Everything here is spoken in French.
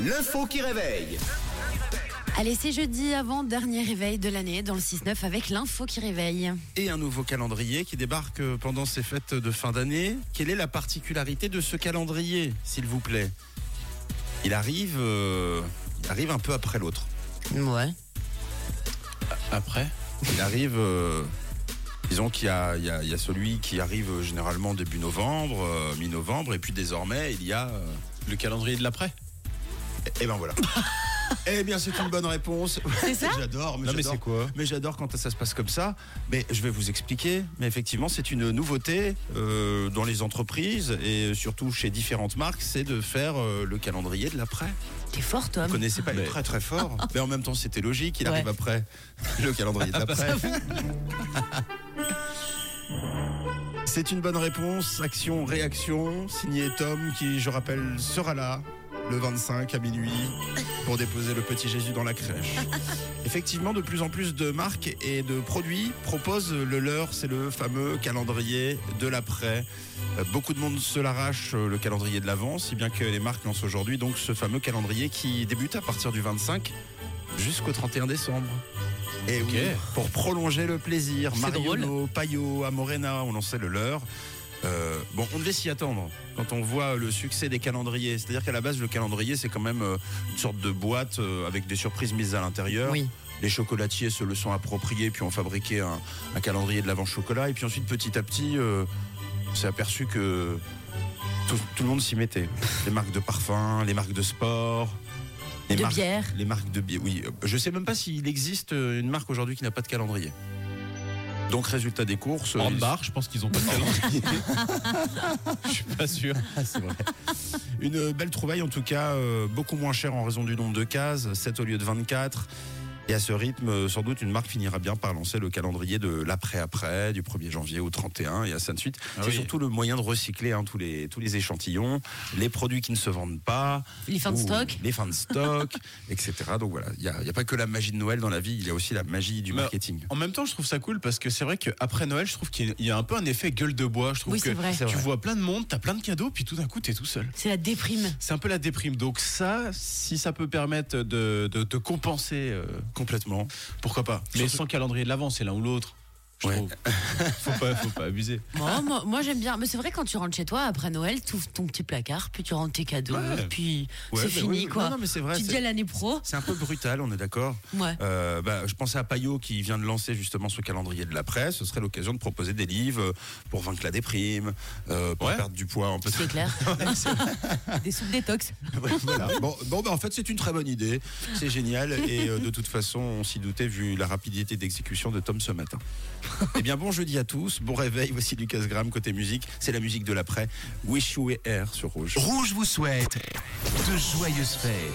L'info qui réveille. Allez, c'est jeudi avant dernier réveil de l'année dans le 6-9 avec l'info qui réveille. et un nouveau calendrier qui débarque pendant ces fêtes de fin d'année. Quelle est la particularité de ce calendrier, s'il vous plaît? Il arrive, euh, il arrive un peu après l'autre. Ouais. Après? Il arrive, euh, disons qu'il y a, il y, a, il y a celui qui arrive généralement début novembre, euh, mi-novembre, et puis désormais il y a. euh, Le calendrier de l'après? Et ben voilà. Eh bien, c'est une bonne réponse. C'est ça J'adore, mais Non, mais j'adore. c'est quoi Mais j'adore quand ça se passe comme ça. Mais je vais vous expliquer. Mais effectivement, c'est une nouveauté euh, dans les entreprises et surtout chez différentes marques, c'est de faire euh, le calendrier de l'après. T'es fort, Tom. Vous connaissez pas, il est Mais- très très fort. Mais en même temps, c'était logique. Il Ouais. arrive après le calendrier de l'après. C'est une bonne réponse. Action, réaction. Signé Tom, qui, je rappelle, sera là le 25 à minuit pour déposer le petit Jésus dans la crèche. Effectivement, de plus en plus de marques et de produits proposent le leur. C'est le fameux calendrier de l'après. Euh, Beaucoup de monde se l'arrache, euh, le calendrier de l'avant, si bien que les marques lancent aujourd'hui donc ce fameux calendrier qui débute à partir du 25 jusqu'au 31 décembre. Et oui, pour prolonger le plaisir, Marionneau, Payot, Amorena ont lancé le leur. Euh, bon, on devait s'y attendre quand on voit le succès des calendriers. C'est-à-dire qu'à la base, le calendrier, c'est quand même euh, une sorte de boîte euh, avec des surprises mises à l'intérieur. Oui. Les chocolatiers se le sont appropriés, puis ont fabriqué un, un calendrier de l'avant chocolat. Et puis ensuite, petit à petit, euh, on s'est aperçu que tout, tout le monde s'y mettait. Les marques de parfums, les marques de sport. Les De marques, bière. Les marques de bière, oui. Je sais même pas s'il existe une marque aujourd'hui qui n'a pas de calendrier. Donc, résultat des courses. En euh, bar, je pense qu'ils ont pas de calendrier. Je suis pas sûr. c'est vrai. Une belle trouvaille en tout cas, euh, beaucoup moins cher en raison du nombre de cases, 7 au lieu de 24. Et à ce rythme, euh, sans doute, une marque finira bien par lancer le calendrier de l'après-après, du 1er janvier au 31 et ainsi de suite. Ah c'est oui. surtout le moyen de recycler hein, tous, les, tous les échantillons, les produits qui ne se vendent pas. Les fins de stock. Les fins de stock, etc. Donc voilà, il n'y a, pas que la magie de Noël dans la vie, il y a aussi la magie du Mais marketing. En même temps, je trouve ça cool parce que c'est vrai qu'après Noël, je trouve qu'il y a- un peu un effet gueule de bois. Je trouve Oui, que c'est vrai. Tu vrai. vois plein de monde, t'as plein de cadeaux, puis tout d'un coup, t'es tout seul. C'est la déprime. C'est un peu la déprime. Donc ça, si ça peut permettre de, de, de compenser, euh, Complètement. pourquoi pas? Mais sans calendrier de l'avant, c'est l'un ou l'autre. Je Ouais. trouve. faut pas, faut pas abuser. Moi, moi, moi, j'aime bien. Mais c'est vrai, quand tu rentres chez toi après Noël, tu ouvres ton petit placard, puis tu rentres tes cadeaux, Ouais. puis Ouais, c'est fini, oui, quoi. Non, non, mais c'est vrai. tu te c'est- dis à l'année pro. C'est un peu brutal, on est d'accord. Ouais. Euh, bah, je pensais à Payot qui vient de lancer justement ce calendrier de la presse. Ce serait l'occasion de proposer des livres euh, pour vaincre la déprime, euh, pour Ouais. perdre du poids. Un peu. C'est clair. Des soupes détox. Ouais, voilà. Bon, bon bah, en fait, c'est une très bonne idée. C'est génial. Et euh, de toute façon, on s'y doutait vu la rapidité d'exécution de Tom ce matin. eh bien, bon jeudi à tous. Bon réveil. Voici Lucas Graham côté musique. C'est la musique de l'après. Wish You Were Here sur Rouge. Rouge vous souhaite de joyeuses fêtes.